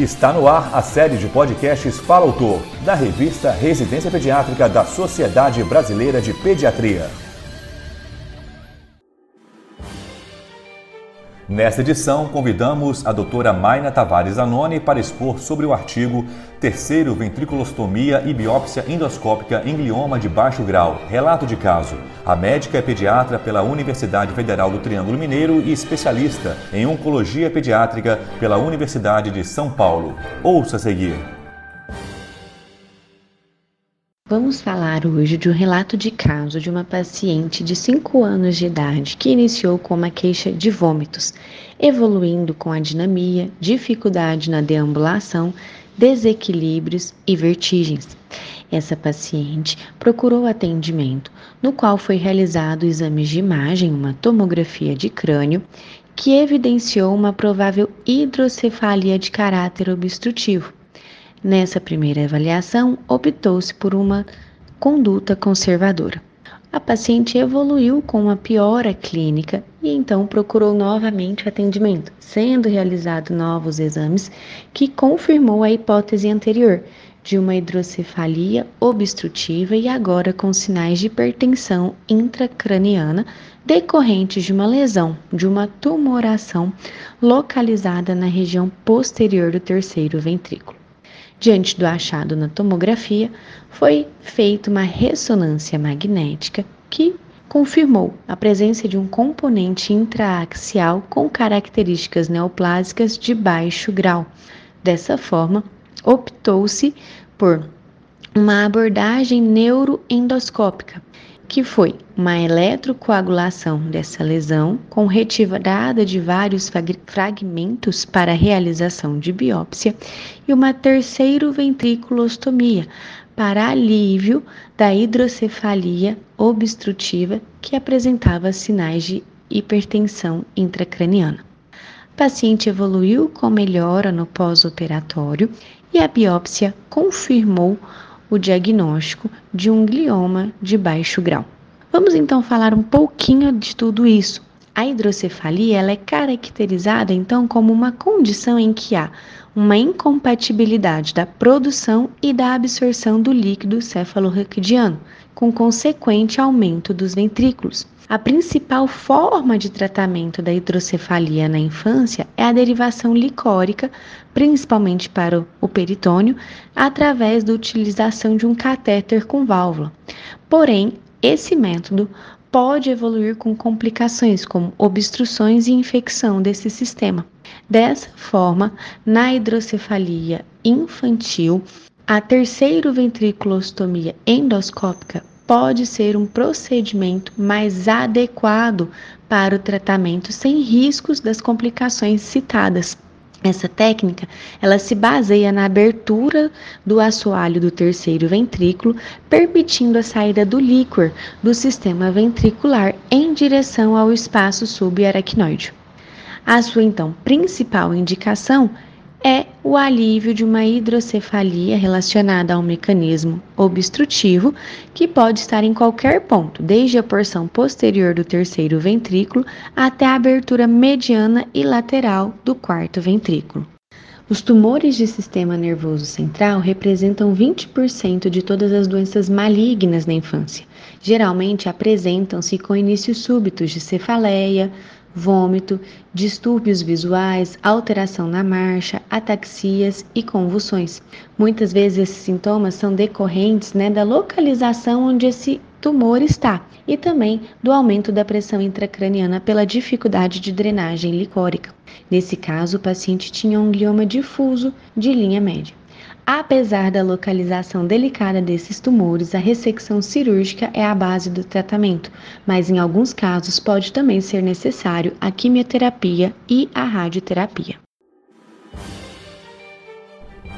Está no ar a série de podcasts Fala Autor, da revista Residência Pediátrica da Sociedade Brasileira de Pediatria. Nesta edição, convidamos a doutora Maina Tavares Anoni para expor sobre o artigo Terceiro Ventriculostomia e Biópsia Endoscópica em Glioma de Baixo Grau, relato de caso. A médica é pediatra pela Universidade Federal do Triângulo Mineiro e especialista em Oncologia Pediátrica pela Universidade de São Paulo. Ouça a seguir. Vamos falar hoje de um relato de caso de uma paciente de 5 anos de idade que iniciou com uma queixa de vômitos, evoluindo com a dinamia, dificuldade na deambulação, desequilíbrios e vertigens. Essa paciente procurou atendimento, no qual foi realizado exames de imagem, uma tomografia de crânio, que evidenciou uma provável hidrocefalia de caráter obstrutivo Nessa primeira avaliação, optou-se por uma conduta conservadora. A paciente evoluiu com uma piora clínica e então procurou novamente atendimento, sendo realizados novos exames que confirmou a hipótese anterior de uma hidrocefalia obstrutiva e agora com sinais de hipertensão intracraniana decorrentes de uma lesão, de uma tumoração localizada na região posterior do terceiro ventrículo. Diante do achado na tomografia, foi feita uma ressonância magnética que confirmou a presença de um componente intraaxial com características neoplásicas de baixo grau. Dessa forma, optou-se por uma abordagem neuroendoscópica, que foi uma eletrocoagulação dessa lesão com retirada de vários fragmentos para realização de biópsia e uma terceiro ventriculostomia para alívio da hidrocefalia obstrutiva que apresentava sinais de hipertensão intracraniana. O paciente evoluiu com melhora no pós-operatório e a biópsia confirmou o diagnóstico de um glioma de baixo grau. Vamos então falar um pouquinho de tudo isso. A hidrocefalia ela é caracterizada então como uma condição em que há uma incompatibilidade da produção e da absorção do líquido cefalorraquidiano, com consequente aumento dos ventrículos. A principal forma de tratamento da hidrocefalia na infância é a derivação licórica, principalmente para o peritônio, através da utilização de um catéter com válvula. Porém, esse método pode evoluir com complicações como obstruções e infecção desse sistema. Dessa forma, na hidrocefalia infantil, a terceiro ventriculostomia endoscópica pode ser um procedimento mais adequado para o tratamento sem riscos das complicações citadas. Essa técnica, ela se baseia na abertura do assoalho do terceiro ventrículo, permitindo a saída do líquor do sistema ventricular em direção ao espaço subaracnoide. A sua então principal indicação é o alívio de uma hidrocefalia relacionada a um mecanismo obstrutivo que pode estar em qualquer ponto, desde a porção posterior do terceiro ventrículo até a abertura mediana e lateral do quarto ventrículo. Os tumores de sistema nervoso central representam 20% de todas as doenças malignas na infância. Geralmente apresentam-se com inícios súbitos de cefaleia, vômito, distúrbios visuais, alteração na marcha, ataxias e convulsões. Muitas vezes esses sintomas são decorrentes né, da localização onde esse tumor está e também do aumento da pressão intracraniana pela dificuldade de drenagem licórica. Nesse caso, o paciente tinha um glioma difuso de linha média. Apesar da localização delicada desses tumores, a ressecção cirúrgica é a base do tratamento, mas em alguns casos pode também ser necessário a quimioterapia e a radioterapia.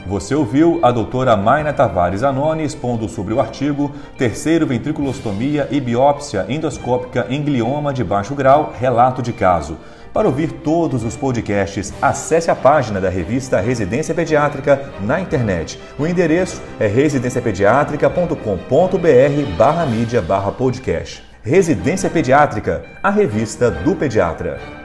Você ouviu a doutora Maina Tavares Anoni expondo sobre o artigo Terceiro Ventriculostomia e Biópsia Endoscópica em Glioma de Baixo Grau, Relato de Caso. Para ouvir todos os podcasts, acesse a página da revista Residência Pediátrica na internet. O endereço é residenciapediatrica.com.br barra mídia barra podcast. Residência Pediátrica, a revista do pediatra.